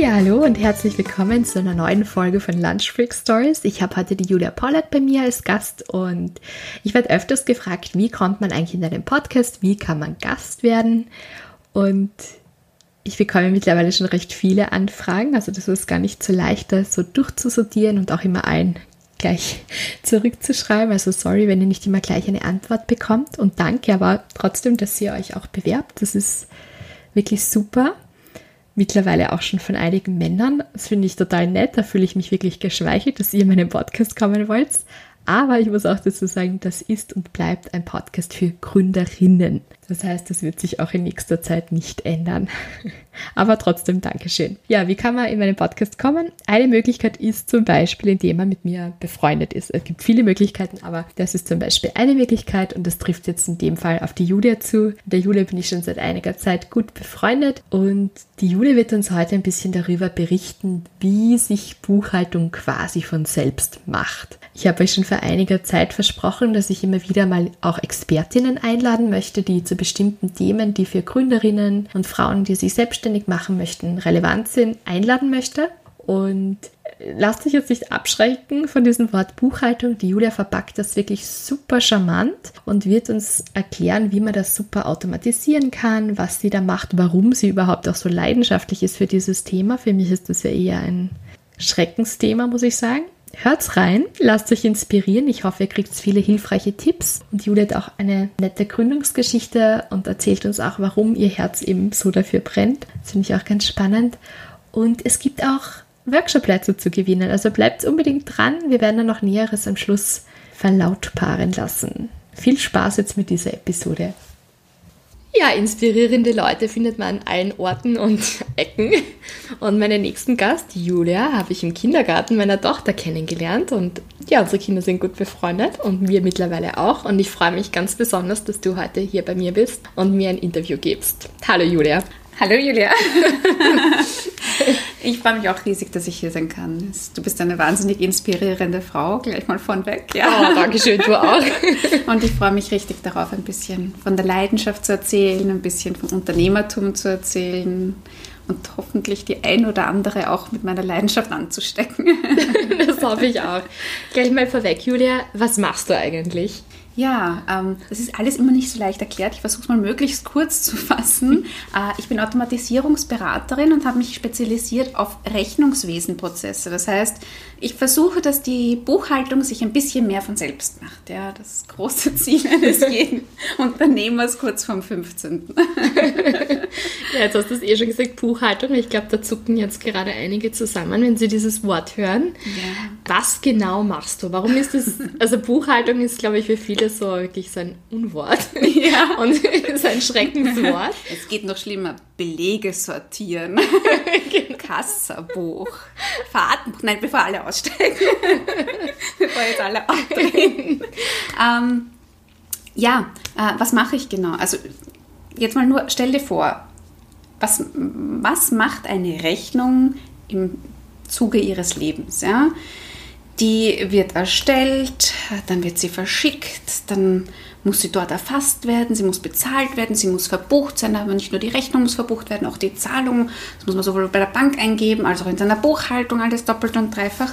Ja, hallo und herzlich willkommen zu einer neuen Folge von Lunch Freak Stories. Ich habe heute die Julia Pollard bei mir als Gast und ich werde öfters gefragt, wie kommt man eigentlich in einen Podcast, wie kann man Gast werden und ich bekomme mittlerweile schon recht viele Anfragen, also das ist gar nicht so leicht, das so durchzusortieren und auch immer allen gleich zurückzuschreiben. Also sorry, wenn ihr nicht immer gleich eine Antwort bekommt und danke aber trotzdem, dass ihr euch auch bewerbt. Das ist wirklich super mittlerweile auch schon von einigen Männern. Das finde ich total nett. Da fühle ich mich wirklich geschweichelt, dass ihr in meinen Podcast kommen wollt. Aber ich muss auch dazu sagen, das ist und bleibt ein Podcast für Gründerinnen. Das heißt, das wird sich auch in nächster Zeit nicht ändern. Aber trotzdem Dankeschön. Ja, wie kann man in meinen Podcast kommen? Eine Möglichkeit ist zum Beispiel, indem man mit mir befreundet ist. Es gibt viele Möglichkeiten, aber das ist zum Beispiel eine Möglichkeit und das trifft jetzt in dem Fall auf die Julia zu. Mit der Julia bin ich schon seit einiger Zeit gut befreundet und die Julia wird uns heute ein bisschen darüber berichten, wie sich Buchhaltung quasi von selbst macht. Ich habe euch schon vor einiger Zeit versprochen, dass ich immer wieder mal auch Expertinnen einladen möchte, die zu bestimmten Themen, die für Gründerinnen und Frauen, die sich selbstständig machen möchten, relevant sind, einladen möchte. Und lasst euch jetzt nicht abschrecken von diesem Wort Buchhaltung. Die Julia verpackt das wirklich super charmant und wird uns erklären, wie man das super automatisieren kann, was sie da macht, warum sie überhaupt auch so leidenschaftlich ist für dieses Thema. Für mich ist das ja eher ein Schreckensthema, muss ich sagen. Hört's rein, lasst euch inspirieren. Ich hoffe, ihr kriegt viele hilfreiche Tipps. Und Julia hat auch eine nette Gründungsgeschichte und erzählt uns auch, warum ihr Herz eben so dafür brennt. Das finde ich auch ganz spannend. Und es gibt auch Workshop-Plätze zu gewinnen. Also bleibt unbedingt dran. Wir werden dann noch Näheres am Schluss verlautbaren lassen. Viel Spaß jetzt mit dieser Episode. Ja, inspirierende Leute findet man an allen Orten und Ecken. Und meinen nächsten Gast, Julia, habe ich im Kindergarten meiner Tochter kennengelernt. Und ja, unsere Kinder sind gut befreundet und wir mittlerweile auch. Und ich freue mich ganz besonders, dass du heute hier bei mir bist und mir ein Interview gibst. Hallo Julia. Hallo Julia. ich freue mich auch riesig, dass ich hier sein kann. Du bist eine wahnsinnig inspirierende Frau, gleich mal von weg. Ja. Oh, danke schön, du auch. Und ich freue mich richtig darauf, ein bisschen von der Leidenschaft zu erzählen, ein bisschen vom Unternehmertum zu erzählen und hoffentlich die ein oder andere auch mit meiner Leidenschaft anzustecken. das hoffe ich auch. Gleich mal vorweg, Julia, was machst du eigentlich? Ja, ähm, das ist alles immer nicht so leicht erklärt. Ich versuche es mal möglichst kurz zu fassen. Äh, ich bin Automatisierungsberaterin und habe mich spezialisiert auf Rechnungswesenprozesse. Das heißt, ich versuche, dass die Buchhaltung sich ein bisschen mehr von selbst macht. Ja, das große Ziel eines jeden Unternehmers kurz vorm 15. ja, jetzt hast du es eh schon gesagt, Buchhaltung. Ich glaube, da zucken jetzt gerade einige zusammen, wenn sie dieses Wort hören. Ja. Was genau machst du? Warum ist das, also Buchhaltung ist, glaube ich, für viele so wirklich so ein Unwort ja. und ist ein Schreckenswort. Es geht noch schlimmer. Belege sortieren, genau. Kassabuch, Fahrtenbuch. Nein, bevor alle aussteigen. bevor jetzt alle aufdrehen. ähm, ja, äh, was mache ich genau? Also jetzt mal nur, stell dir vor, was, was macht eine Rechnung im Zuge ihres Lebens? Ja? Die wird erstellt, dann wird sie verschickt, dann muss sie dort erfasst werden, sie muss bezahlt werden, sie muss verbucht sein, aber nicht nur die Rechnung muss verbucht werden, auch die Zahlung. Das muss man sowohl bei der Bank eingeben, als auch in seiner Buchhaltung, alles doppelt und dreifach.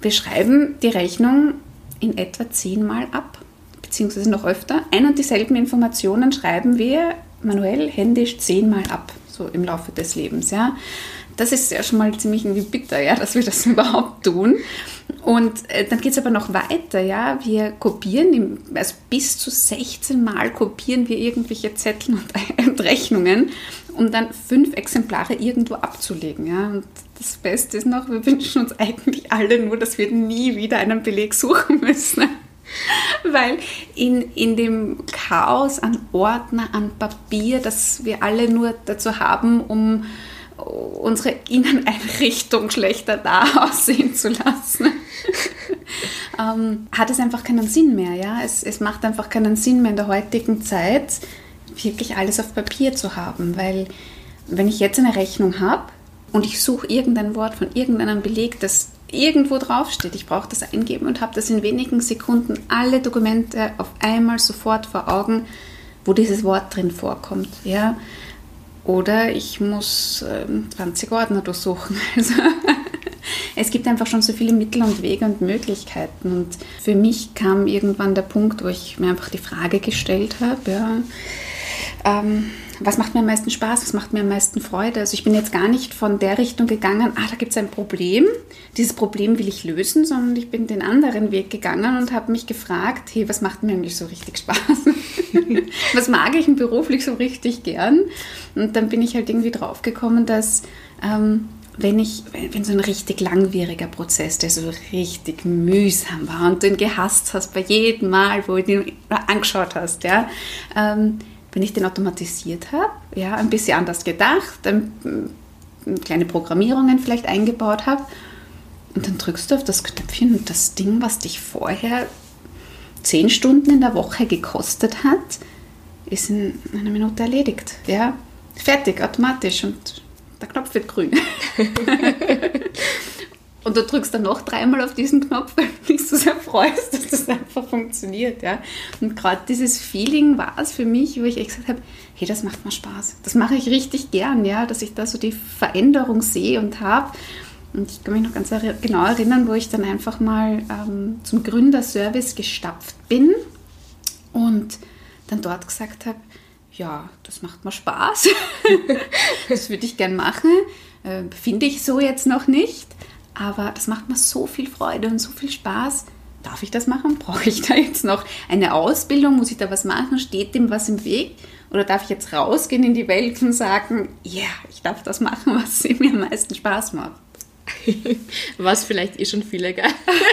Wir schreiben die Rechnung in etwa zehnmal ab, beziehungsweise noch öfter. Ein und dieselben Informationen schreiben wir manuell, händisch zehnmal ab, so im Laufe des Lebens. Ja. Das ist ja schon mal ziemlich irgendwie bitter, ja, dass wir das überhaupt tun. Und äh, dann geht es aber noch weiter, ja. Wir kopieren, also bis zu 16 Mal kopieren wir irgendwelche Zettel und, und Rechnungen, um dann fünf Exemplare irgendwo abzulegen, ja. Und das Beste ist noch, wir wünschen uns eigentlich alle nur, dass wir nie wieder einen Beleg suchen müssen. Weil in, in dem Chaos an Ordner, an Papier, das wir alle nur dazu haben, um unsere Inneneinrichtung schlechter da aussehen zu lassen, ähm, hat es einfach keinen Sinn mehr. Ja? Es, es macht einfach keinen Sinn mehr in der heutigen Zeit, wirklich alles auf Papier zu haben. Weil wenn ich jetzt eine Rechnung habe und ich suche irgendein Wort von irgendeinem Beleg, das irgendwo draufsteht, ich brauche das eingeben und habe das in wenigen Sekunden alle Dokumente auf einmal sofort vor Augen, wo dieses Wort drin vorkommt. Ja? Oder ich muss 20 ähm, Ordner durchsuchen. Also es gibt einfach schon so viele Mittel und Wege und Möglichkeiten. Und für mich kam irgendwann der Punkt, wo ich mir einfach die Frage gestellt habe, ja, ähm, was macht mir am meisten Spaß, was macht mir am meisten Freude. Also ich bin jetzt gar nicht von der Richtung gegangen, ah, da gibt es ein Problem, dieses Problem will ich lösen, sondern ich bin den anderen Weg gegangen und habe mich gefragt, hey, was macht mir eigentlich so richtig Spaß? was mag ich beruflich so richtig gern? Und dann bin ich halt irgendwie draufgekommen, dass ähm, wenn ich, wenn, so ein richtig langwieriger Prozess, der so richtig mühsam war und du ihn gehasst hast bei jedem Mal, wo du ihn angeschaut hast, ja, ähm, wenn ich den automatisiert habe, ja, ein bisschen anders gedacht, ein, kleine Programmierungen vielleicht eingebaut habe, und dann drückst du auf das Knöpfchen und das Ding, was dich vorher zehn Stunden in der Woche gekostet hat, ist in einer Minute erledigt. Ja, fertig, automatisch und der Knopf wird grün. Und du drückst dann noch dreimal auf diesen Knopf, weil du dich so sehr freust, dass das einfach funktioniert. Ja? Und gerade dieses Feeling war es für mich, wo ich echt gesagt habe, hey, das macht mir Spaß. Das mache ich richtig gern, ja, dass ich da so die Veränderung sehe und habe. Und ich kann mich noch ganz genau erinnern, wo ich dann einfach mal ähm, zum Gründerservice gestapft bin und dann dort gesagt habe, ja, das macht mir Spaß. das würde ich gern machen. Äh, Finde ich so jetzt noch nicht aber das macht mir so viel Freude und so viel Spaß. Darf ich das machen? Brauche ich da jetzt noch eine Ausbildung? Muss ich da was machen? Steht dem was im Weg? Oder darf ich jetzt rausgehen in die Welt und sagen, ja, yeah, ich darf das machen, was mir am meisten Spaß macht? Was vielleicht eh schon viele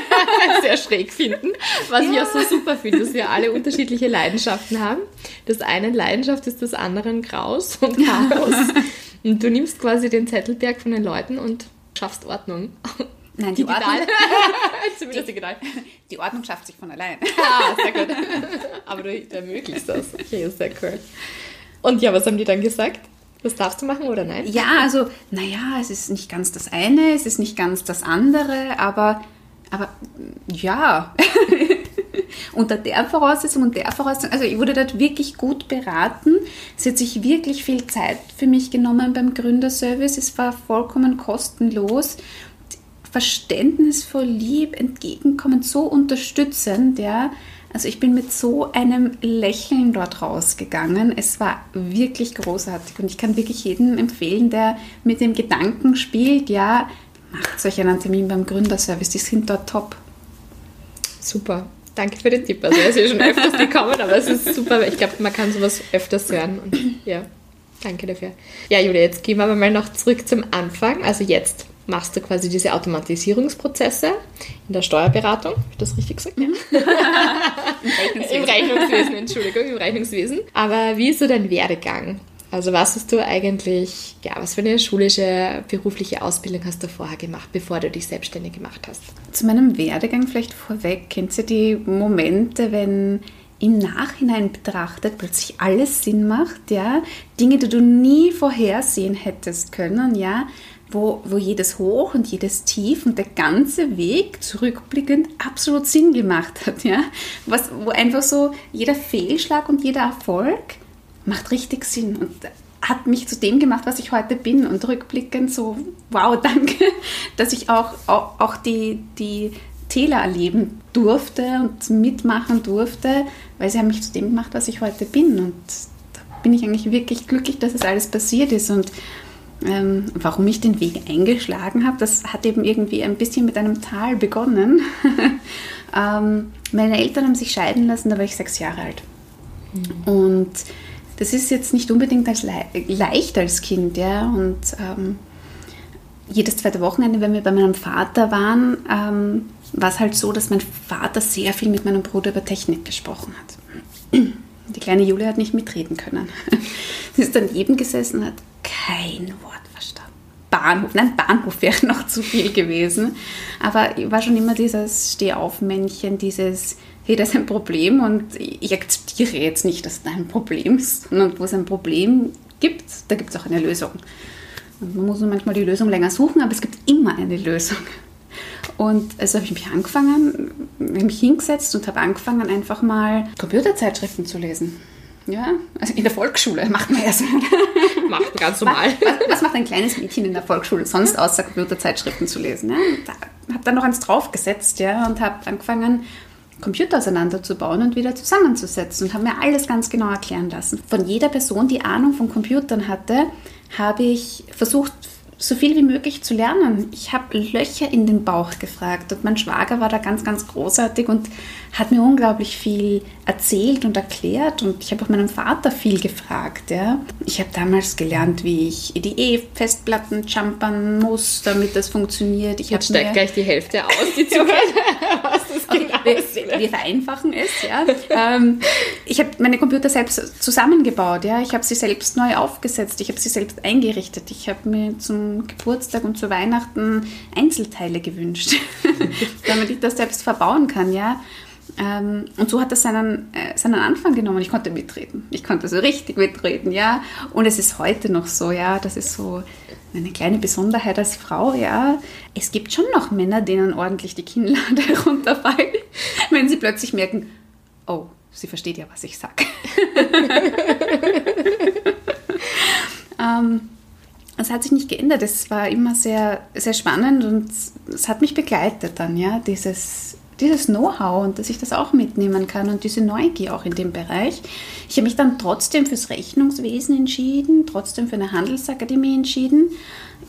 sehr schräg finden. Was ja. ich auch so super finde, dass wir alle unterschiedliche Leidenschaften haben. Das eine Leidenschaft ist das anderen Graus und Chaos. Und du nimmst quasi den Zettelberg von den Leuten und schaffst Ordnung. Nein, die digital. Ordnung. Zumindest digital. Die Ordnung schafft sich von allein. Ah, sehr gut. Aber du ermöglichst das. Okay, sehr cool. Und ja, was haben die dann gesagt? Das darfst du machen oder nein? Ja, also, naja, es ist nicht ganz das eine, es ist nicht ganz das andere, aber, aber ja. unter der Voraussetzung und der Voraussetzung, also ich wurde dort wirklich gut beraten. Sie hat sich wirklich viel Zeit für mich genommen beim Gründerservice. Es war vollkommen kostenlos. Verständnisvoll, lieb, entgegenkommend, so unterstützend, ja. Also ich bin mit so einem Lächeln dort rausgegangen. Es war wirklich großartig und ich kann wirklich jedem empfehlen, der mit dem Gedanken spielt, ja, macht euch einen Termin beim Gründerservice, die sind dort top. Super. Danke für den Tipp. Also er ist ja schon öfters gekommen, aber es ist super. Ich glaube, man kann sowas öfters hören. Und ja, danke dafür. Ja, Julia, jetzt gehen wir aber mal noch zurück zum Anfang. Also jetzt machst du quasi diese Automatisierungsprozesse in der Steuerberatung. Habe ich das richtig gesagt? Ja. Im, Rechnungswesen. Im Rechnungswesen, Entschuldigung, im Rechnungswesen. Aber wie ist so dein Werdegang? Also was hast du eigentlich, ja, was für eine schulische, berufliche Ausbildung hast du vorher gemacht, bevor du dich selbstständig gemacht hast? Zu meinem Werdegang vielleicht vorweg. Kennst du die Momente, wenn im Nachhinein betrachtet plötzlich alles Sinn macht, ja? Dinge, die du nie vorhersehen hättest können, ja? Wo, wo jedes Hoch und jedes Tief und der ganze Weg zurückblickend absolut Sinn gemacht hat, ja? Was, wo einfach so jeder Fehlschlag und jeder Erfolg macht richtig Sinn und hat mich zu dem gemacht, was ich heute bin. Und rückblickend so, wow, danke, dass ich auch, auch, auch die, die Täler erleben durfte und mitmachen durfte, weil sie haben mich zu dem gemacht, was ich heute bin. Und da bin ich eigentlich wirklich glücklich, dass es alles passiert ist. Und ähm, warum ich den Weg eingeschlagen habe, das hat eben irgendwie ein bisschen mit einem Tal begonnen. ähm, meine Eltern haben sich scheiden lassen, da war ich sechs Jahre alt. Mhm. Und das ist jetzt nicht unbedingt als le leicht als Kind, ja. Und ähm, jedes zweite Wochenende, wenn wir bei meinem Vater waren, ähm, war es halt so, dass mein Vater sehr viel mit meinem Bruder über Technik gesprochen hat. Die kleine Julia hat nicht mitreden können. Sie ist daneben gesessen und hat kein Wort verstanden. Bahnhof, nein, Bahnhof wäre noch zu viel gewesen. Aber ich war schon immer dieses Stehaufmännchen, dieses, hey, das ist ein Problem und ich akzeptiere jetzt nicht, dass das ein Problem ist, sondern wo es ein Problem gibt, da gibt es auch eine Lösung. Und man muss manchmal die Lösung länger suchen, aber es gibt immer eine Lösung. Und also habe ich mich angefangen, mich hingesetzt und habe angefangen, einfach mal Computerzeitschriften zu lesen. Ja, also in der Volksschule macht man ja so. macht ganz normal. Was, was, macht ein kleines Mädchen in der Volksschule sonst, außer Computerzeitschriften zu lesen? Ja? Habe dann noch eins draufgesetzt ja, und habe angefangen, Computer auseinanderzubauen und wieder zusammenzusetzen und habe mir alles ganz genau erklären lassen. Von jeder Person, die Ahnung von Computern hatte, habe ich versucht, so viel wie möglich zu lernen. Ich habe Löcher in den Bauch gefragt und mein Schwager war da ganz, ganz großartig und hat mir unglaublich viel erzählt und erklärt und ich habe auch meinem Vater viel gefragt. Ja. Ich habe damals gelernt, wie ich IDE-Festplatten jumpern muss, damit das funktioniert. Ich Jetzt steigt gleich die Hälfte aus, die Zuhörer, genau wir, wir, vereinfachen es. Ja. Ähm, ich habe meine Computer selbst zusammengebaut. Ja. Ich habe sie selbst neu aufgesetzt. Ich habe sie selbst eingerichtet. Ich habe mir zum Geburtstag und zu Weihnachten Einzelteile gewünscht, damit ich das selbst verbauen kann. Ja. Ähm, und so hat das seinen, äh, seinen Anfang genommen. Ich konnte mitreden. Ich konnte so richtig mitreden, ja. Und es ist heute noch so, ja. Das ist so eine kleine Besonderheit als Frau, ja. Es gibt schon noch Männer, denen ordentlich die Kinnlade runterfallen, wenn sie plötzlich merken, oh, sie versteht ja, was ich sage. ähm, es hat sich nicht geändert. Es war immer sehr, sehr spannend und es hat mich begleitet dann, ja, dieses dieses Know-how und dass ich das auch mitnehmen kann und diese Neugier auch in dem Bereich. Ich habe mich dann trotzdem fürs Rechnungswesen entschieden, trotzdem für eine Handelsakademie entschieden.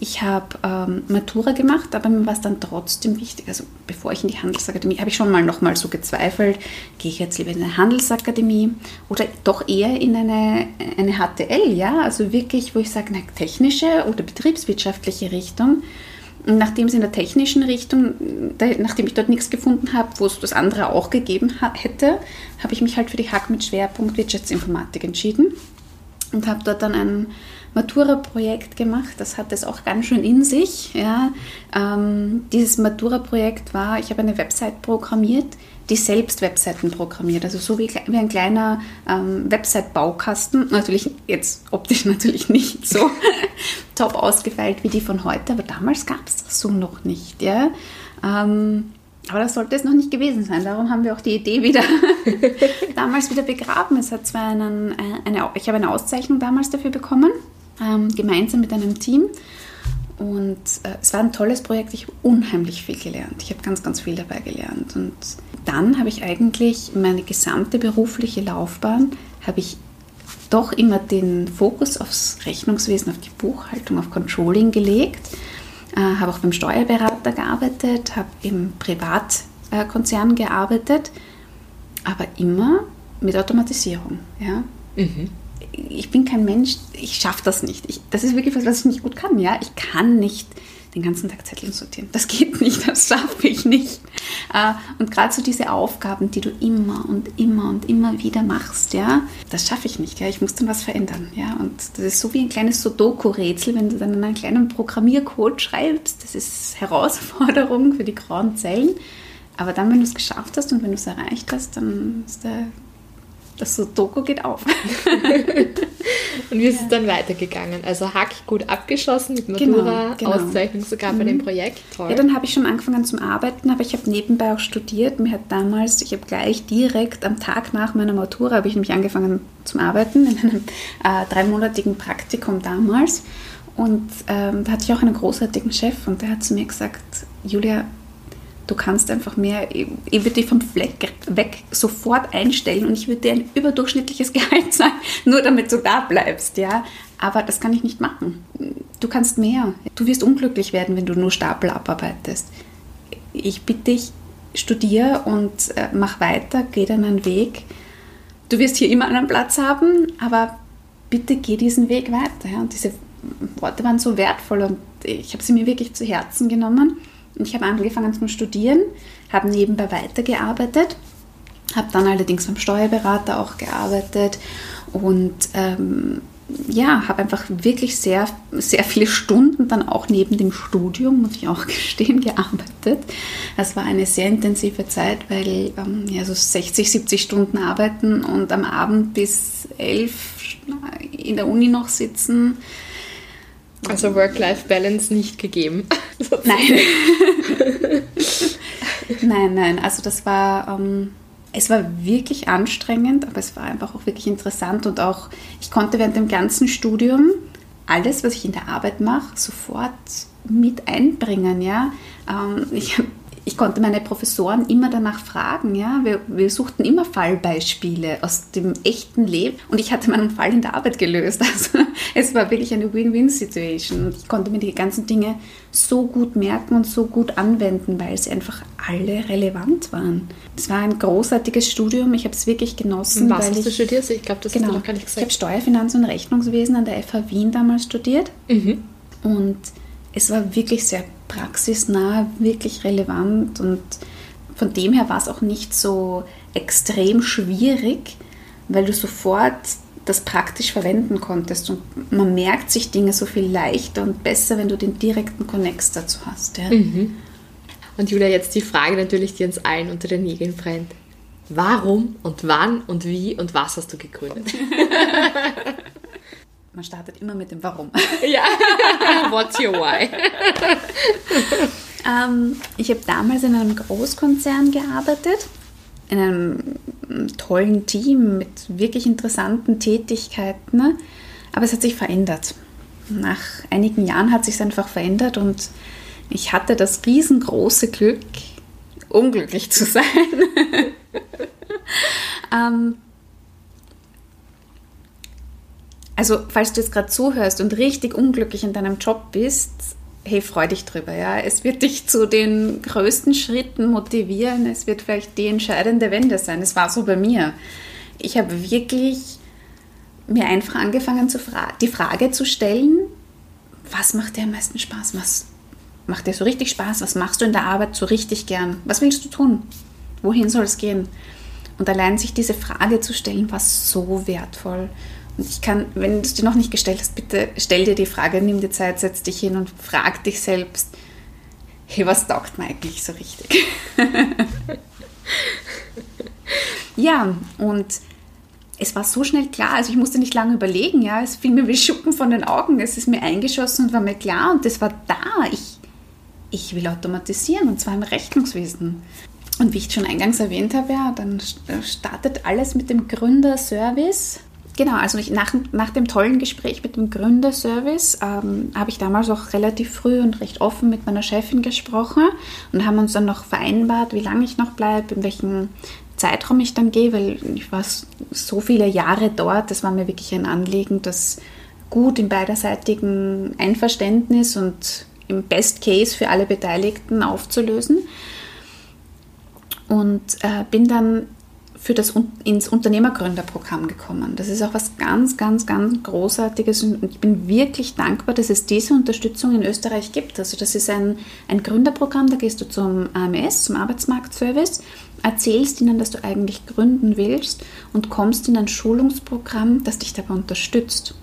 Ich habe ähm, Matura gemacht, aber mir war es dann trotzdem wichtig. Also bevor ich in die Handelsakademie, habe ich schon mal noch mal so gezweifelt, gehe ich jetzt lieber in eine Handelsakademie oder doch eher in eine, eine HTL, ja, also wirklich, wo ich sage, eine technische oder betriebswirtschaftliche Richtung nachdem es in der technischen Richtung, nachdem ich dort nichts gefunden habe, wo es das andere auch gegeben hätte, habe ich mich halt für die Hack mit Schwerpunkt Wirtschaftsinformatik entschieden und habe dort dann ein Matura-Projekt gemacht. Das hat es auch ganz schön in sich. Ja. Ähm, dieses Matura-Projekt war, ich habe eine Website programmiert, die selbst Webseiten programmiert. Also so wie, wie ein kleiner ähm, Website-Baukasten. Natürlich jetzt optisch natürlich nicht so top ausgefeilt wie die von heute, aber damals gab es das so noch nicht. Ja? Ähm, aber das sollte es noch nicht gewesen sein. Darum haben wir auch die Idee wieder damals wieder begraben. Es hat zwar einen, äh, eine, ich habe eine Auszeichnung damals dafür bekommen, ähm, gemeinsam mit einem Team. Und äh, es war ein tolles Projekt. Ich habe unheimlich viel gelernt. Ich habe ganz, ganz viel dabei gelernt. Und dann habe ich eigentlich meine gesamte berufliche Laufbahn, habe ich doch immer den Fokus aufs Rechnungswesen, auf die Buchhaltung, auf Controlling gelegt. Äh, habe auch beim Steuerberater gearbeitet, habe im Privatkonzern gearbeitet, aber immer mit Automatisierung. Ja? Mhm ich bin kein Mensch, ich schaffe das nicht. Ich, das ist wirklich was, was ich nicht gut kann. Ja? Ich kann nicht den ganzen Tag Zettel sortieren. Das geht nicht, das schaffe ich nicht. Äh, und gerade so diese Aufgaben, die du immer und immer und immer wieder machst, ja, das schaffe ich nicht. Ja? Ich muss dann was verändern. Ja? Und das ist so wie ein kleines Sudoku-Rätsel, wenn du dann einen kleinen Programmiercode schreibst. Das ist Herausforderung für die grauen Zellen. Aber dann, wenn du es geschafft hast und wenn du es erreicht hast, dann ist der das Sudoku geht auf. und wie ist ja. es dann weitergegangen? Also Hack gut abgeschlossen mit Matura, genau, genau. Auszeichnung sogar mhm. bei dem mhm. Projekt. Toll. Ja, dann habe ich schon angefangen zum Arbeiten, aber ich habe nebenbei auch studiert. Mir hat damals, ich habe gleich direkt am Tag nach meiner Matura habe ich nämlich angefangen zum Arbeiten in einem äh, dreimonatigen Praktikum damals. Und ähm, da hatte ich auch einen großartigen Chef und der hat zu mir gesagt, Julia, Du kannst einfach mehr, ich würde dich vom Fleck weg sofort einstellen und ich würde dir ein überdurchschnittliches Gehalt zahlen, nur damit du da bleibst, ja. Aber das kann ich nicht machen. Du kannst mehr. Du wirst unglücklich werden, wenn du nur Stapel abarbeitest. Ich bitte dich, studier und äh, mach weiter, geh deinen Weg. Du wirst hier immer einen Platz haben, aber bitte geh diesen Weg weiter. Und diese Worte waren so wertvoll und ich habe sie mir wirklich zu Herzen genommen. Ich habe angefangen zum Studieren, habe nebenbei weitergearbeitet, habe dann allerdings beim Steuerberater auch gearbeitet und ähm, ja, habe einfach wirklich sehr, sehr viele Stunden dann auch neben dem Studium, muss ich auch gestehen, gearbeitet. Das war eine sehr intensive Zeit, weil ähm, ja, so 60, 70 Stunden arbeiten und am Abend bis 11 in der Uni noch sitzen. Also Work-Life-Balance nicht gegeben. nein. nein, nein. Also das war... Ähm, es war wirklich anstrengend, aber es war einfach auch wirklich interessant und auch, ich konnte während dem ganzen Studium alles, was ich in der Arbeit mache, sofort mit einbringen. Ja? Ähm, ich ich konnte meine Professoren immer danach fragen. Ja? Wir, wir, suchten immer Fallbeispiele aus dem echten Leben und ich hatte meinen Fall in der Arbeit gelöst. Also es war wirklich eine Win-Win-Situation und ich konnte mir die ganzen Dinge so gut merken und so gut anwenden, weil sie einfach alle relevant waren. Es war ein großartiges Studium. Ich habe es wirklich genossen. Was hast ich, du studiert? Ich glaube, das genau, hast du noch gar nicht gesagt. Ich habe Steuerfinanz und Rechnungswesen an der FH Wien damals studiert mhm. und es war wirklich sehr praxisnah, wirklich relevant und von dem her war es auch nicht so extrem schwierig, weil du sofort das praktisch verwenden konntest und man merkt sich Dinge so viel leichter und besser, wenn du den direkten Connex dazu hast. Ja. Mhm. Und Julia, jetzt die Frage natürlich, die uns allen unter den Nägeln brennt. Warum und wann und wie und was hast du gegründet? man startet immer mit dem Warum. Ja, what's your why? ähm, ich habe damals in einem Großkonzern gearbeitet, in einem tollen Team mit wirklich interessanten Tätigkeiten, ne? aber es hat sich verändert. Nach einigen Jahren hat sich einfach verändert und ich hatte das riesengroße Glück, unglücklich zu sein. ähm, also falls du jetzt gerade zuhörst und richtig unglücklich in deinem Job bist, hey, freu dich drüber. Ja? Es wird dich zu den größten Schritten motivieren. Es wird vielleicht die entscheidende Wende sein. Es war so bei mir. Ich habe wirklich mir einfach angefangen, zu fra die Frage zu stellen, was macht dir am meisten Spaß? Was macht dir so richtig Spaß? Was machst du in der Arbeit so richtig gern? Was willst du tun? Wohin soll es gehen? Und allein sich diese Frage zu stellen, war so wertvoll. Ich kann, wenn du es dir noch nicht gestellt hast, bitte stell dir die Frage, nimm dir Zeit, setz dich hin und frag dich selbst, hey, was taugt mir eigentlich so richtig? ja, und es war so schnell klar, also ich musste nicht lange überlegen, ja, es fiel mir wie Schuppen von den Augen, es ist mir eingeschossen und war mir klar und es war da. Ich, ich will automatisieren und zwar im Rechnungswesen. Und wie ich schon eingangs erwähnt habe, ja, dann startet alles mit dem Gründerservice genau, also ich, nach, nach dem tollen Gespräch mit dem Gründerservice ähm, habe ich damals auch relativ früh und recht offen mit meiner Chefin gesprochen und haben uns dann noch vereinbart, wie lange ich noch bleibe, in welchem Zeitraum ich dann gehe, weil ich war so viele Jahre dort, das war mir wirklich ein Anliegen, das gut im beiderseitigen Einverständnis und im Best Case für alle Beteiligten aufzulösen. Und äh, bin dann für das ins Unternehmergründerprogramm gekommen. Das ist auch was ganz, ganz, ganz Großartiges und ich bin wirklich dankbar, dass es diese Unterstützung in Österreich gibt. Also das ist ein, ein Gründerprogramm, da gehst du zum AMS, zum Arbeitsmarktservice, erzählst ihnen, dass du eigentlich gründen willst und kommst in ein Schulungsprogramm, das dich dabei unterstützt.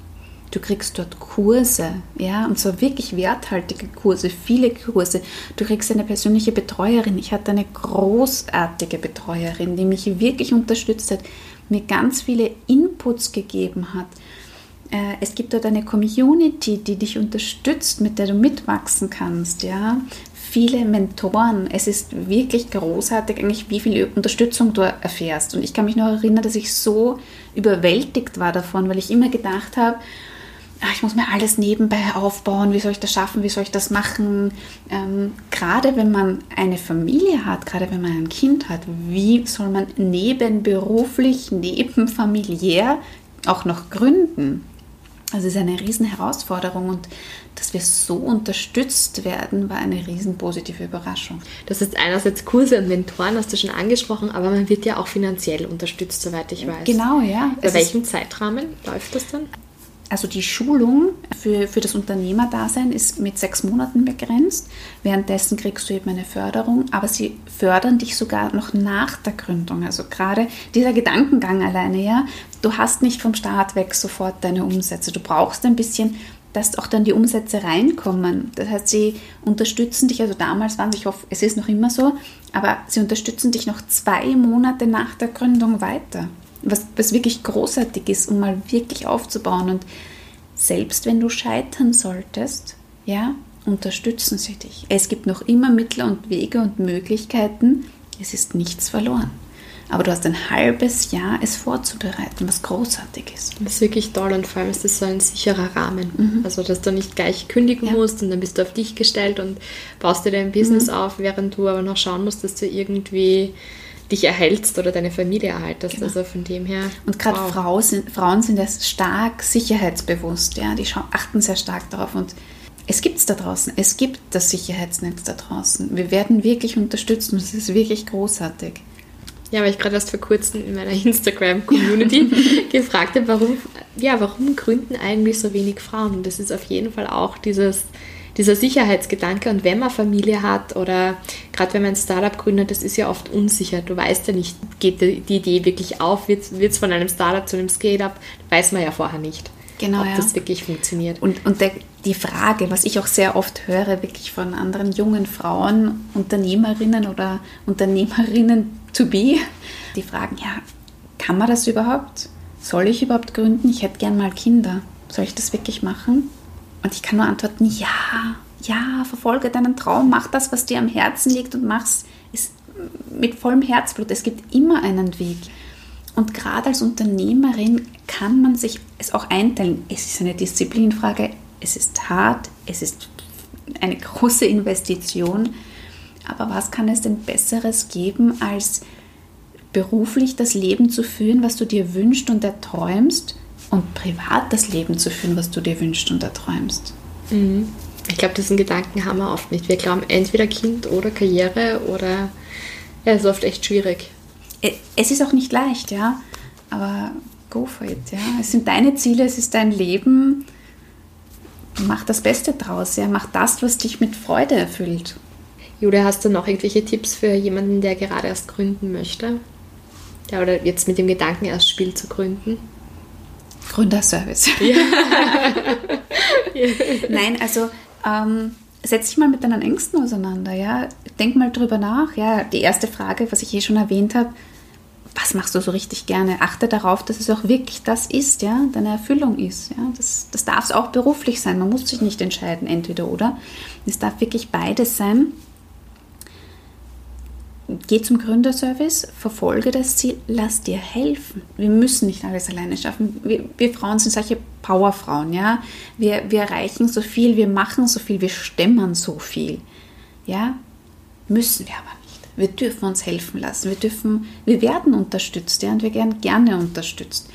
Du kriegst dort Kurse, ja, und zwar wirklich werthaltige Kurse, viele Kurse. Du kriegst eine persönliche Betreuerin. Ich hatte eine großartige Betreuerin, die mich wirklich unterstützt hat, mir ganz viele Inputs gegeben hat. Äh, es gibt dort eine Community, die dich unterstützt, mit der du mitwachsen kannst, ja. Viele Mentoren. Es ist wirklich großartig, eigentlich, wie viel Unterstützung du erfährst. Und ich kann mich noch erinnern, dass ich so überwältigt war davon, weil ich immer gedacht habe, ach, ich muss mir alles nebenbei aufbauen, wie soll ich das schaffen, wie soll ich das machen. Ähm, gerade wenn man eine Familie hat, gerade wenn man ein Kind hat, wie soll man nebenberuflich, nebenfamiliär auch noch gründen? Also es ist eine riesen Herausforderung und dass wir so unterstützt werden, war eine riesen positive Überraschung. Das ist einerseits Kurse und Mentoren, hast du schon angesprochen, aber man wird ja auch finanziell unterstützt, soweit ich weiß. Genau, ja. Bei welchem Zeitrahmen läuft das dann? Also die Schulung für, für das Unternehmerdasein ist mit sechs Monaten begrenzt. Währenddessen kriegst du eben eine Förderung, aber sie fördern dich sogar noch nach der Gründung. Also gerade dieser Gedankengang alleine, ja, du hast nicht vom Start weg sofort deine Umsätze. Du brauchst ein bisschen, dass auch dann die Umsätze reinkommen. Das heißt, sie unterstützen dich, also damals waren sie, ich hoffe, es ist noch immer so, aber sie unterstützen dich noch zwei Monate nach der Gründung weiter was, was wirklich großartig ist, um mal wirklich aufzubauen. Und selbst wenn du scheitern solltest, ja, unterstützen sie dich. Es gibt noch immer Mittel und Wege und Möglichkeiten. Es ist nichts verloren. Aber du hast ein halbes Jahr, es vorzubereiten, was großartig ist. Das ist wirklich toll und vor allem ist das so ein sicherer Rahmen. Mhm. Also, dass du nicht gleich kündigen ja. musst und dann bist du auf dich gestellt und baust dir dein Business mhm. auf, während du aber noch schauen musst, dass du irgendwie dich erhältst oder deine Familie erhaltest. Genau. Also von dem her. Und gerade wow. Frau sind, Frauen sind ja stark sicherheitsbewusst, ja, die achten sehr stark darauf und es gibt es da draußen, es gibt das Sicherheitsnetz da draußen. Wir werden wirklich unterstützt und es ist wirklich großartig. Ja, weil ich gerade erst vor kurzem in meiner Instagram-Community gefragt habe, warum, ja, warum gründen eigentlich so wenig Frauen? Und das ist auf jeden Fall auch dieses dieser Sicherheitsgedanke und wenn man Familie hat oder gerade wenn man ein Startup gründet, das ist ja oft unsicher. Du weißt ja nicht, geht die, Idee wirklich auf, wird es von einem Startup zu einem Scale-up, weiß man ja vorher nicht. Genau, ob ja. das wirklich funktioniert. Und, und der, die Frage, was ich auch sehr oft höre, wirklich von anderen jungen Frauen, Unternehmerinnen oder Unternehmerinnen to be, die fragen, ja, kann man das überhaupt? Soll ich überhaupt gründen? Ich hätte gern mal Kinder. Soll ich das wirklich machen? Und ich kann nur antworten, ja, ja, verfolge deinen Traum, mach das, was dir am Herzen liegt und mach's es mit vollem Herzblut. Es gibt immer einen Weg. Und gerade als Unternehmerin kann man sich es auch einteilen. Es ist eine Disziplinfrage, es ist hart, es ist eine große Investition. Aber was kann es denn Besseres geben, als beruflich das Leben zu führen, was du dir wünschst und erträumst und privat das Leben zu führen, was du dir wünschst und erträumst. Mhm. Ich glaube, diesen Gedanken haben wir oft nicht. Wir glauben entweder Kind oder Karriere oder ja, es ist oft echt schwierig. Es ist auch nicht leicht, ja, aber go for it, ja. Es sind deine Ziele, es ist dein Leben. Mach das Beste draus, ja. Mach das, was dich mit Freude erfüllt. Julia, hast du noch irgendwelche Tipps für jemanden, der gerade erst gründen möchte? Ja, oder jetzt mit dem Gedanken erst Spiel zu gründen? Gründerservice. Ja. Nein, also ähm, setz dich mal mit deinen Ängsten auseinander, ja. Denk mal drüber nach, ja. Die erste Frage, was ich eh schon erwähnt habe, was machst du so richtig gerne? Achte darauf, dass es auch wirklich das ist, ja, deine Erfüllung ist. Ja? Das, das darf es auch beruflich sein. Man muss sich nicht entscheiden, entweder oder. Es darf wirklich beides sein geh zum Gründerservice, verfolge das Ziel, lass dir helfen. Wir müssen nicht alles alleine schaffen. Wir, wir, Frauen sind solche Powerfrauen, ja. Wir, wir erreichen so viel, wir machen so viel, wir stemmen so viel. Ja, müssen wir aber nicht. Wir dürfen uns helfen lassen. Wir dürfen, wir werden unterstützt, ja, und wir werden gerne unterstützt.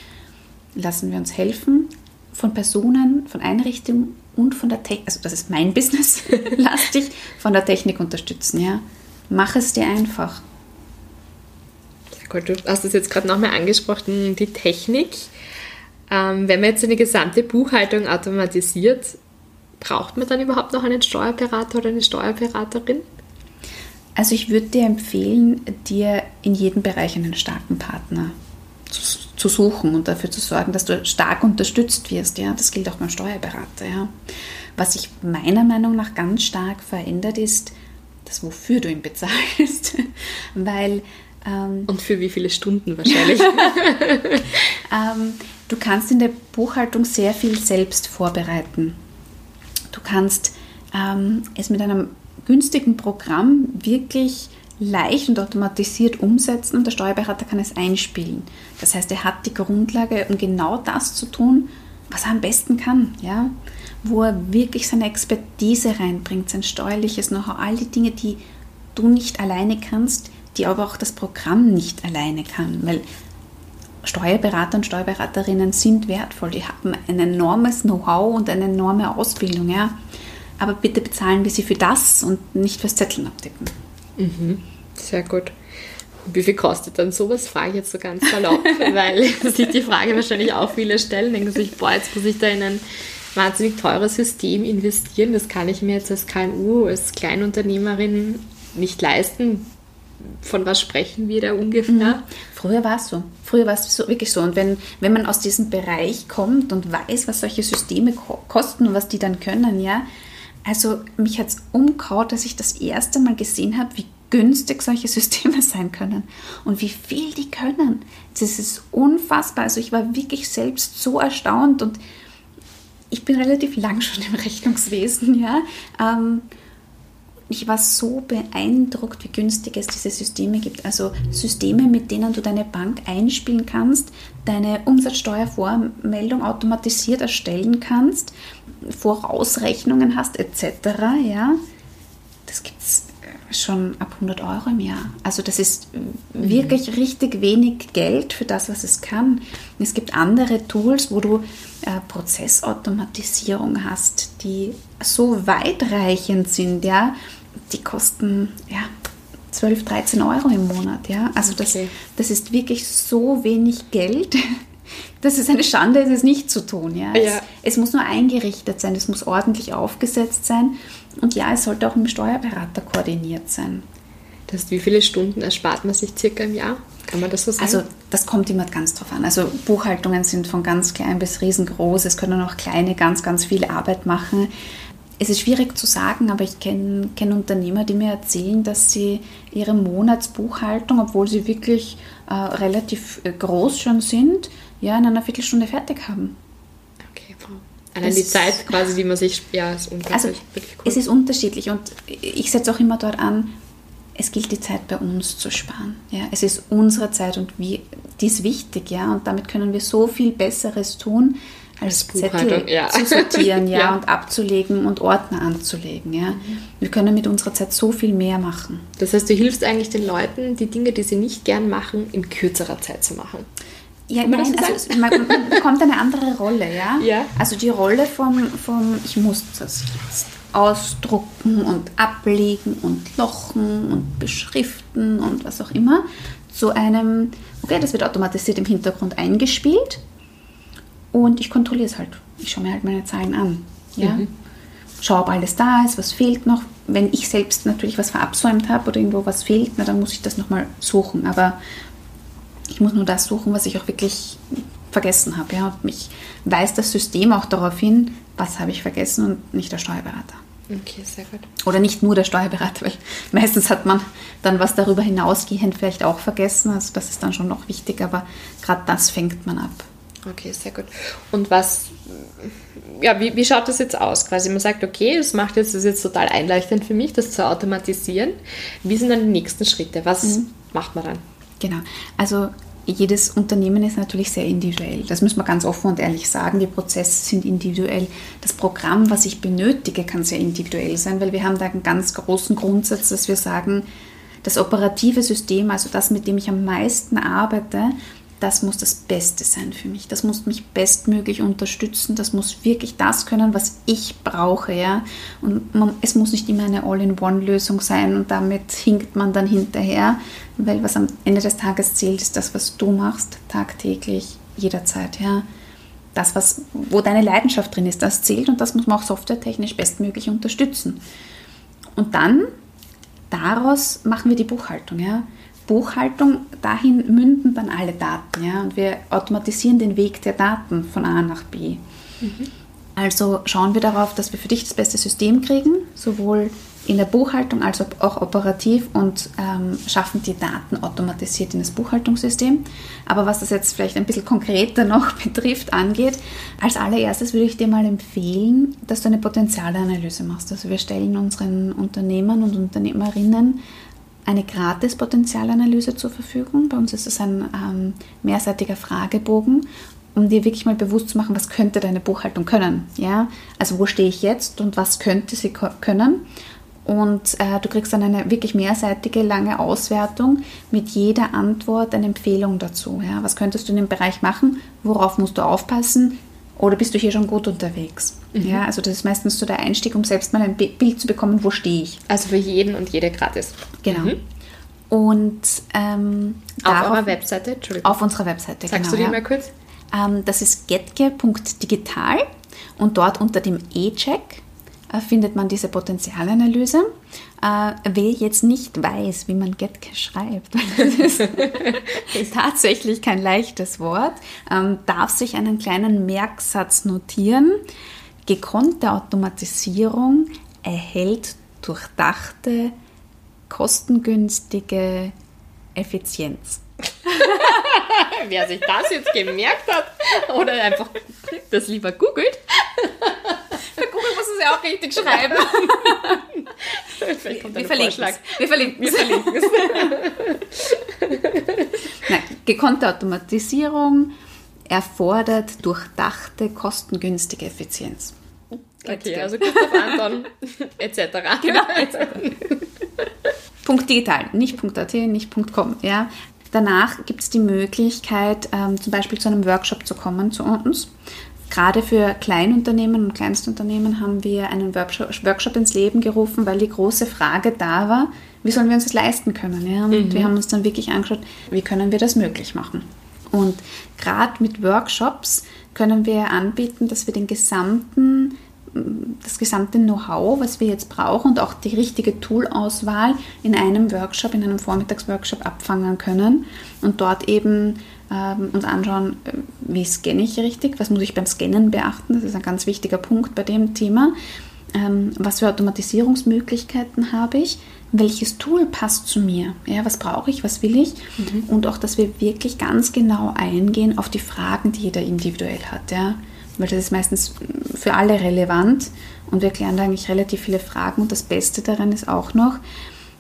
Lassen wir uns helfen von Personen, von Einrichtungen und von der Technik, also das ist mein Business, lass dich von der Technik unterstützen, ja. Mach es dir einfach. Sehr gut, du hast es jetzt gerade nochmal angesprochen, die Technik. Ähm, wenn man jetzt eine gesamte Buchhaltung automatisiert, braucht man dann überhaupt noch einen Steuerberater oder eine Steuerberaterin? Also ich würde dir empfehlen, dir in jedem Bereich einen starken Partner zu, zu, suchen und dafür zu sorgen, dass du stark unterstützt wirst. Ja, das gilt auch beim Steuerberater. Ja. Was sich meiner Meinung nach ganz stark verändert ist, das, wofür du ihn bezahlst. Weil. Ähm, Und für wie viele Stunden wahrscheinlich? ähm, du kannst in der Buchhaltung sehr viel selbst vorbereiten. Du kannst ähm, es mit einem günstigen Programm wirklich leicht und automatisiert umsetzen und der Steuerberater kann es einspielen. Das heißt, er hat die Grundlage, um genau das zu tun, was er am besten kann, ja, wo er wirklich seine Expertise reinbringt, sein steuerliches Know-how, all die Dinge, die du nicht alleine kannst, die aber auch das Programm nicht alleine kann, weil Steuerberater und Steuerberaterinnen sind wertvoll, die haben ein enormes Know-how und eine enorme Ausbildung, ja. Aber bitte bezahlen wir sie für das und nicht fürs Zetteln abtippen. Mhm. Sehr gut. Wie viel kostet dann sowas? Frage ich jetzt so ganz salopp, weil sich die Frage wahrscheinlich auch viele stellen. Denken sich, boah, jetzt muss ich da in ein wahnsinnig teures System investieren. Das kann ich mir jetzt als KMU, als Kleinunternehmerin nicht leisten. Von was sprechen wir da ungefähr? Mhm. Früher war es so. Früher war es so, wirklich so. Und wenn, wenn man aus diesem Bereich kommt und weiß, was solche Systeme kosten und was die dann können, ja, also mich hat es umgehauen, dass ich das erste Mal gesehen habe, wie günstig solche Systeme sein können und wie viel die können. Das ist unfassbar. Also ich war wirklich selbst so erstaunt und ich bin relativ lang schon im Rechnungswesen, ja. Ähm, ich war so beeindruckt, wie günstig es diese Systeme gibt. Also Systeme, mit denen du deine Bank einspielen kannst, deine Umsatzsteuervormeldung automatisiert erstellen kannst, Vorausrechnungen hast etc. Ja, das es schon ab 100 Euro im Jahr. Also das ist wirklich mhm. richtig wenig Geld für das, was es kann. Es gibt andere Tools, wo du äh, Prozessautomatisierung hast, die so weitreichend sind, ja, die kosten ja 12, 13 Euro im Monat, ja. Also okay. das, das ist wirklich so wenig Geld. Das ist eine Schande, es nicht zu tun. Ja. Es, ja. es muss nur eingerichtet sein, es muss ordentlich aufgesetzt sein und ja, es sollte auch mit dem Steuerberater koordiniert sein. Das heißt, wie viele Stunden erspart man sich circa im Jahr? Kann man das so sagen? Also das kommt immer ganz drauf an. Also Buchhaltungen sind von ganz klein bis riesengroß. Es können auch kleine ganz, ganz viel Arbeit machen. Es ist schwierig zu sagen, aber ich kenne kenn Unternehmer, die mir erzählen, dass sie ihre Monatsbuchhaltung, obwohl sie wirklich äh, relativ äh, groß schon sind, ja, in einer Viertelstunde fertig haben. Okay, wow. Allein die Zeit quasi, die man sich, ja, ist unglaublich. Also, cool. Es ist unterschiedlich und ich setze auch immer dort an, es gilt die Zeit bei uns zu sparen. Ja, es ist unsere Zeit und wie, die ist wichtig, ja, und damit können wir so viel Besseres tun, als Zettel ja. zu sortieren, ja, ja, und abzulegen und Ordner anzulegen, ja. Mhm. Wir können mit unserer Zeit so viel mehr machen. Das heißt, du hilfst eigentlich den Leuten, die Dinge, die sie nicht gern machen, in kürzerer Zeit zu machen. Ja, nein, also man, man, bekommt eine andere Rolle, ja? ja. Also die Rolle vom, vom ich muss das jetzt ausdrucken und ablegen und lochen und beschriften und was auch immer, zu einem, okay, das wird automatisiert im Hintergrund eingespielt und ich kontrolliere es halt. Ich schaue mir halt meine Zahlen an. Ja? Mhm. Schaue, ob alles da ist, was fehlt noch. Wenn ich selbst natürlich was verabsäumt habe oder irgendwo was fehlt, na, dann muss ich das nochmal suchen. Aber ich muss nur das suchen, was ich auch wirklich vergessen habe. Ja? Und mich weist das System auch darauf hin, was habe ich vergessen und nicht der Steuerberater. Okay, sehr gut. Oder nicht nur der Steuerberater, weil meistens hat man dann was darüber hinausgehend vielleicht auch vergessen. Also das ist dann schon noch wichtig, aber gerade das fängt man ab. Okay, sehr gut. Und was, ja, wie, wie schaut das jetzt aus? Quasi man sagt, okay, das macht jetzt, das ist jetzt total einleuchtend für mich, das zu automatisieren. Wie sind dann die nächsten Schritte? Was mhm. macht man dann? Genau. Also jedes Unternehmen ist natürlich sehr individuell. Das muss man ganz offen und ehrlich sagen. Die Prozesse sind individuell. Das Programm, was ich benötige, kann sehr individuell sein, weil wir haben da einen ganz großen Grundsatz, dass wir sagen, das operative System, also das, mit dem ich am meisten arbeite, das muss das Beste sein für mich. Das muss mich bestmöglich unterstützen. Das muss wirklich das können, was ich brauche. Ja? Und man, es muss nicht immer eine All-in-One-Lösung sein und damit hinkt man dann hinterher, weil was am Ende des Tages zählt, ist das, was du machst, tagtäglich, jederzeit. Ja? Das, was, wo deine Leidenschaft drin ist, das zählt und das muss man auch softwaretechnisch bestmöglich unterstützen. Und dann, daraus machen wir die Buchhaltung. Ja? Buchhaltung, dahin münden dann alle Daten. Ja? Und wir automatisieren den Weg der Daten von A nach B. Mhm. Also schauen wir darauf, dass wir für dich das beste System kriegen, sowohl in der Buchhaltung als auch operativ und ähm, schaffen die Daten automatisiert in das Buchhaltungssystem. Aber was das jetzt vielleicht ein bisschen konkreter noch betrifft, angeht, als allererstes würde ich dir mal empfehlen, dass du eine Potenzialanalyse machst. Also wir stellen unseren Unternehmern und Unternehmerinnen eine Gratis-Potenzialanalyse zur Verfügung. Bei uns ist es ein ähm, mehrseitiger Fragebogen um dir wirklich mal bewusst zu machen, was könnte deine Buchhaltung können. Ja? Also wo stehe ich jetzt und was könnte sie können. Und äh, du kriegst dann eine wirklich mehrseitige, lange Auswertung mit jeder Antwort eine Empfehlung dazu. Ja? Was könntest du in dem Bereich machen? Worauf musst du aufpassen? Oder bist du hier schon gut unterwegs? Mhm. Ja, also das ist meistens so der Einstieg, um selbst mal ein Bild zu bekommen, wo stehe ich. Also für jeden und jede gratis. Genau. Mhm. Und ähm, auf eurer Webseite, Entschuldigung. Auf unserer Webseite, Sagst genau, du die ja. mal kurz? Ähm, das ist getge.digital und dort unter dem E-Check findet man diese Potenzialanalyse. Äh, wer jetzt nicht weiß, wie man Getke schreibt, das ist tatsächlich kein leichtes Wort, ähm, darf sich einen kleinen Merksatz notieren. Gekonnte Automatisierung erhält durchdachte, kostengünstige Effizienz. Wer sich das jetzt gemerkt hat oder einfach das lieber googelt. Bei Google muss es ja auch richtig schreiben. Wir, verlinken es. Wir verlinken es. Wir verlinken es. Nein, gekonnte Automatisierung erfordert durchdachte, kostengünstige Effizienz. Okay, also Christoph Anton etc. Genau. Punkt digital, nicht .at, nicht .com. Ja. Danach gibt es die Möglichkeit, ähm, zum Beispiel zu einem Workshop zu kommen zu uns. Gerade für Kleinunternehmen und Kleinstunternehmen haben wir einen Workshop ins Leben gerufen, weil die große Frage da war, wie sollen wir uns das leisten können? Ja? Und mhm. wir haben uns dann wirklich angeschaut, wie können wir das möglich machen? Und gerade mit Workshops können wir anbieten, dass wir den gesamten das gesamte Know-how, was wir jetzt brauchen und auch die richtige Toolauswahl in einem Workshop, in einem Vormittagsworkshop abfangen können und dort eben ähm, uns anschauen, wie scanne ich richtig, was muss ich beim Scannen beachten, das ist ein ganz wichtiger Punkt bei dem Thema. Ähm, was für Automatisierungsmöglichkeiten habe ich, welches Tool passt zu mir, ja, was brauche ich, was will ich mhm. und auch, dass wir wirklich ganz genau eingehen auf die Fragen, die jeder individuell hat. Ja weil das ist meistens für alle relevant und wir klären da eigentlich relativ viele Fragen und das Beste daran ist auch noch,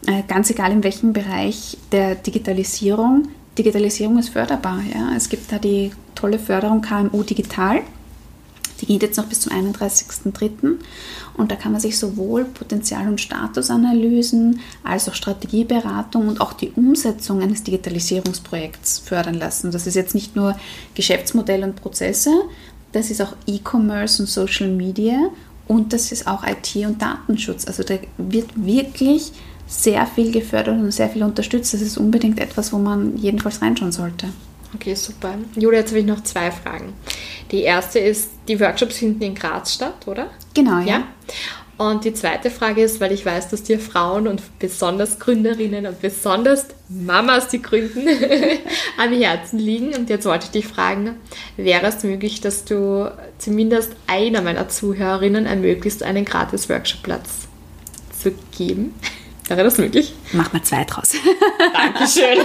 äh, ganz egal in welchem Bereich der Digitalisierung, Digitalisierung ist förderbar. Ja? Es gibt da die tolle Förderung KMU Digital, die geht jetzt noch bis zum 31.03. Und da kann man sich sowohl Potenzial- und Statusanalysen als auch Strategieberatung und auch die Umsetzung eines Digitalisierungsprojekts fördern lassen. Das ist jetzt nicht nur Geschäftsmodell und Prozesse, das ist auch E-Commerce und Social Media und das ist auch IT und Datenschutz. Also da wird wirklich sehr viel gefördert und sehr viel unterstützt. Das ist unbedingt etwas, wo man jedenfalls reinschauen sollte. Okay, super. Julia, jetzt habe ich noch zwei Fragen. Die erste ist, die Workshops finden in Graz statt, oder? Genau, ja. ja? Und die zweite Frage ist, weil ich weiß, dass dir Frauen und besonders Gründerinnen und besonders Mamas, die gründen, am Herzen liegen. Und jetzt wollte ich dich fragen, wäre es möglich, dass du zumindest einer meiner Zuhörerinnen ermöglicht, einen gratis Workshopplatz zu geben? Wäre das möglich? Mach mal zwei draus. Dankeschön.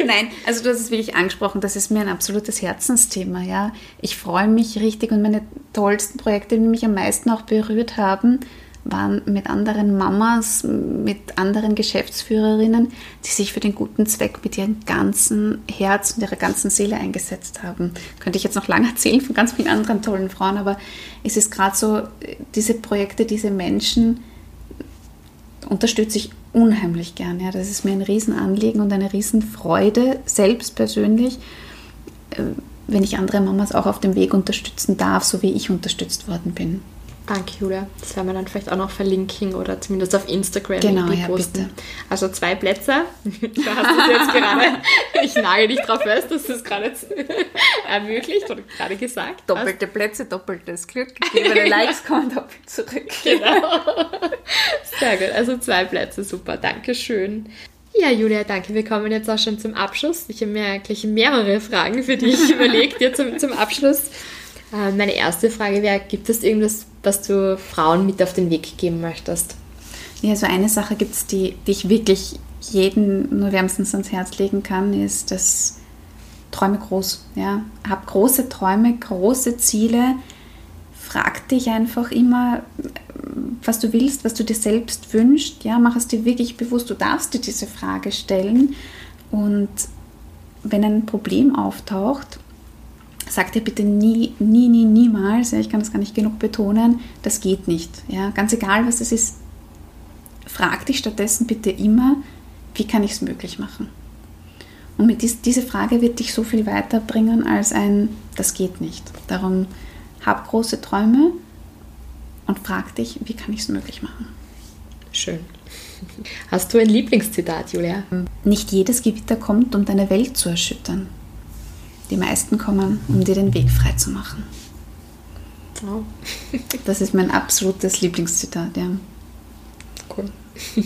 Nein, also du hast es wirklich angesprochen, das ist mir ein absolutes Herzensthema. Ja. Ich freue mich richtig und meine tollsten Projekte, die mich am meisten auch berührt haben, waren mit anderen Mamas, mit anderen Geschäftsführerinnen, die sich für den guten Zweck mit ihrem ganzen Herz und ihrer ganzen Seele eingesetzt haben. Könnte ich jetzt noch lange erzählen von ganz vielen anderen tollen Frauen, aber es ist gerade so, diese Projekte, diese Menschen, unterstütze ich unheimlich gern. Ja. Das ist mir ein Riesenanliegen und eine Riesenfreude, selbst persönlich, äh, wenn ich andere Mamas auch auf dem Weg unterstützen darf, so wie ich unterstützt worden bin. Danke, Julia. Das werden wir dann vielleicht auch noch verlinken oder zumindest auf Instagram genau, ja, posten. Bitte. Also zwei Plätze. Du hast es jetzt gerade, ich nage dich drauf fest, dass du es gerade ermöglicht oder gerade gesagt Doppelte hast. Plätze, doppeltes Glück. Gegebene Likes kommen doppelt zurück. Genau. Sehr gut. Also zwei Plätze, super. Dankeschön. Ja, Julia, danke. Wir kommen jetzt auch schon zum Abschluss. Ich habe mir eigentlich mehrere Fragen für dich überlegt, dir zum, zum Abschluss. Äh, meine erste Frage wäre, gibt es irgendwas, was du Frauen mit auf den Weg geben möchtest? Ja, so eine Sache gibt es, die, die ich wirklich jedem nur wärmstens ans Herz legen kann, ist, dass träume groß. Ja? Hab große Träume, große Ziele. Frag dich einfach immer, was du willst, was du dir selbst wünschst. Ja? Mach es dir wirklich bewusst. Du darfst dir diese Frage stellen. Und wenn ein Problem auftaucht, sag dir bitte nie, nie, nie, niemals, ja, ich kann das gar nicht genug betonen, das geht nicht. Ja, ganz egal, was es ist, frag dich stattdessen bitte immer, wie kann ich es möglich machen? Und mit dies, diese Frage wird dich so viel weiterbringen als ein, das geht nicht. Darum hab große Träume und frag dich, wie kann ich es möglich machen? Schön. Hast du ein Lieblingszitat, Julia? Nicht jedes Gewitter kommt, um deine Welt zu erschüttern. Die meisten kommen, um dir den Weg frei zu machen. Oh. das ist mein absolutes Lieblingszitat, ja. Cool.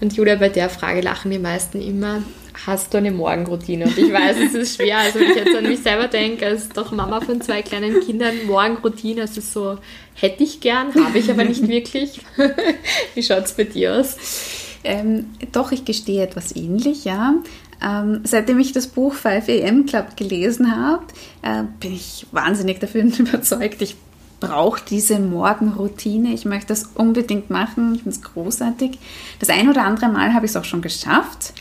Und Julia, bei der Frage lachen die meisten immer. Hast du eine Morgenroutine? Und ich weiß, es ist schwer. Also wenn ich jetzt an mich selber denke, als doch Mama von zwei kleinen Kindern, Morgenroutine, ist so, hätte ich gern, habe ich aber nicht wirklich. Wie schaut es bei dir aus? Ähm, doch, ich gestehe etwas ähnlich, ja. Ähm, seitdem ich das Buch 5 AM Club gelesen habe, äh, bin ich wahnsinnig dafür überzeugt. Ich brauche diese Morgenroutine. Ich möchte das unbedingt machen. Ich finde es großartig. Das ein oder andere Mal habe ich es auch schon geschafft.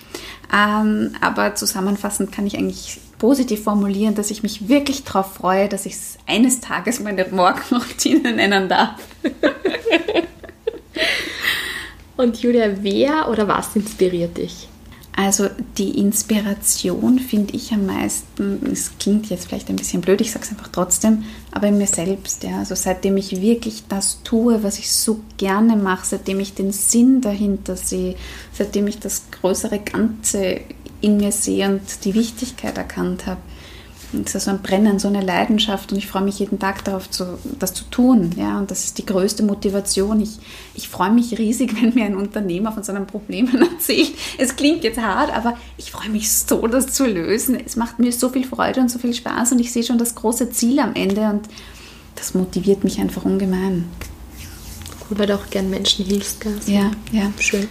Ähm, aber zusammenfassend kann ich eigentlich positiv formulieren, dass ich mich wirklich darauf freue, dass ich es eines Tages meine Morgenroutine nennen darf. Und Julia, wer oder was inspiriert dich? Also die Inspiration finde ich am meisten, es klingt jetzt vielleicht ein bisschen blöd, ich sage es einfach trotzdem, aber in mir selbst. Ja. Also seitdem ich wirklich das tue, was ich so gerne mache, seitdem ich den Sinn dahinter sehe, seitdem ich das größere Ganze in mir sehe und die Wichtigkeit erkannt habe, es ist so ein Brennen, so eine Leidenschaft und ich freue mich jeden Tag darauf, zu, das zu tun. Ja? Und das ist die größte Motivation. Ich, ich freue mich riesig, wenn mir ein Unternehmer von seinen Problemen erzählt. Es klingt jetzt hart, aber ich freue mich so, das zu lösen. Es macht mir so viel Freude und so viel Spaß und ich sehe schon das große Ziel am Ende und das motiviert mich einfach ungemein. Cool, weil du auch gern Menschen hilfst, gell? Ja, ja. Schön.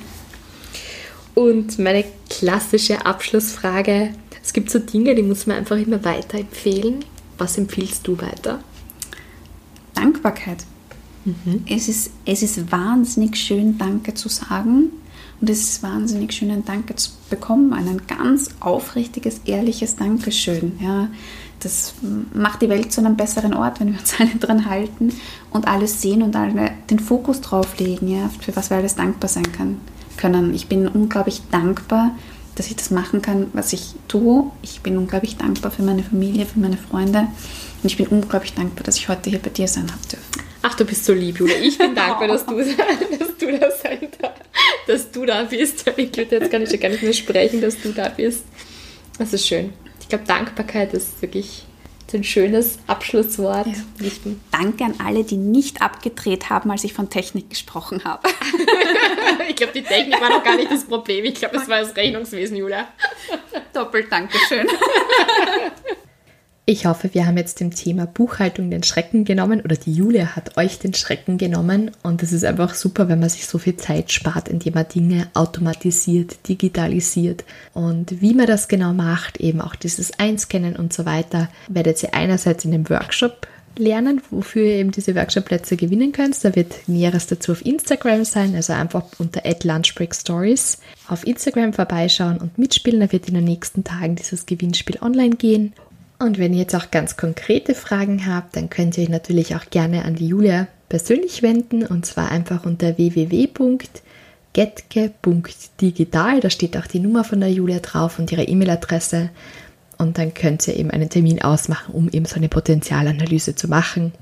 Und meine klassische Abschlussfrage es gibt so Dinge, die muss man einfach immer weiterempfehlen. Was empfiehlst du weiter? Dankbarkeit. Mhm. Es, ist, es ist wahnsinnig schön, Danke zu sagen. Und es ist wahnsinnig schön, ein Danke zu bekommen. Ein ganz aufrichtiges, ehrliches Dankeschön. Ja, das macht die Welt zu einem besseren Ort, wenn wir uns alle dran halten und alles sehen und alle den Fokus drauf legen, ja, für was wir alles dankbar sein können. Ich bin unglaublich dankbar dass ich das machen kann, was ich tue. Ich bin unglaublich dankbar für meine Familie, für meine Freunde. Und ich bin unglaublich dankbar, dass ich heute hier bei dir sein habe dürfen. Ach, du bist so lieb, Julia. Ich bin dankbar, dass du, dass du da sein dass du da bist. Ich würde jetzt gar nicht, gar nicht mehr sprechen, dass du da bist. Das ist schön. Ich glaube, Dankbarkeit ist wirklich ein schönes Abschlusswort. Ja. Danke an alle, die nicht abgedreht haben, als ich von Technik gesprochen habe. ich glaube, die Technik war noch gar nicht das Problem. Ich glaube, es war das Rechnungswesen, Julia. Doppelt Dankeschön. Ich hoffe, wir haben jetzt dem Thema Buchhaltung den Schrecken genommen oder die Julia hat euch den Schrecken genommen und es ist einfach super, wenn man sich so viel Zeit spart, indem man Dinge automatisiert, digitalisiert und wie man das genau macht, eben auch dieses Einscannen und so weiter, werdet ihr einerseits in dem Workshop lernen, wofür ihr eben diese Workshop-Plätze gewinnen könnt. Da wird Näheres dazu auf Instagram sein, also einfach unter Stories auf Instagram vorbeischauen und mitspielen. Da wird in den nächsten Tagen dieses Gewinnspiel online gehen. Und wenn ihr jetzt auch ganz konkrete Fragen habt, dann könnt ihr euch natürlich auch gerne an die Julia persönlich wenden und zwar einfach unter www.getke.digital. Da steht auch die Nummer von der Julia drauf und ihre E-Mail-Adresse. Und dann könnt ihr eben einen Termin ausmachen, um eben so eine Potenzialanalyse zu machen.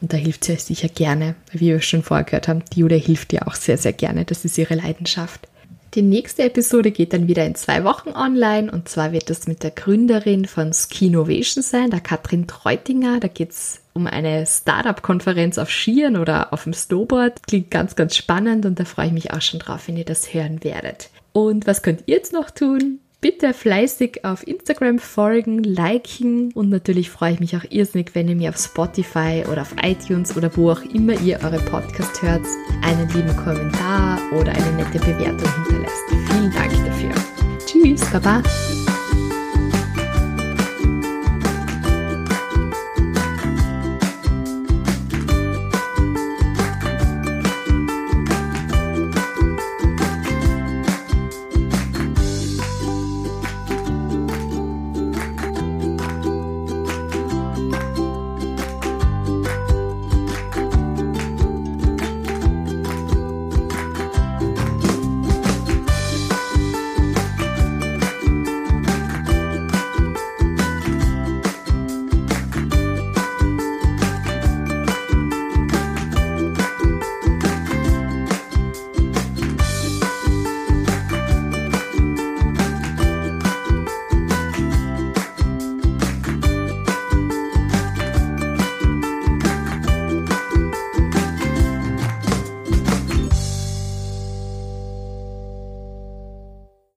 Und da hilft sie euch sicher gerne, wie wir schon vorher gehört haben, die Julia hilft dir auch sehr, sehr gerne. Das ist ihre Leidenschaft. Die nächste Episode geht dann wieder in zwei Wochen online und zwar wird das mit der Gründerin von Skinovation sein, der Katrin Treutinger. Da geht es um eine Startup-Konferenz auf Skiern oder auf dem Snowboard. Klingt ganz, ganz spannend und da freue ich mich auch schon drauf, wenn ihr das hören werdet. Und was könnt ihr jetzt noch tun? Bitte fleißig auf Instagram folgen, liken und natürlich freue ich mich auch irrsinnig, wenn ihr mir auf Spotify oder auf iTunes oder wo auch immer ihr eure Podcast hört, einen lieben Kommentar oder eine nette Bewertung hinterlässt. Vielen Dank dafür. Tschüss, Baba.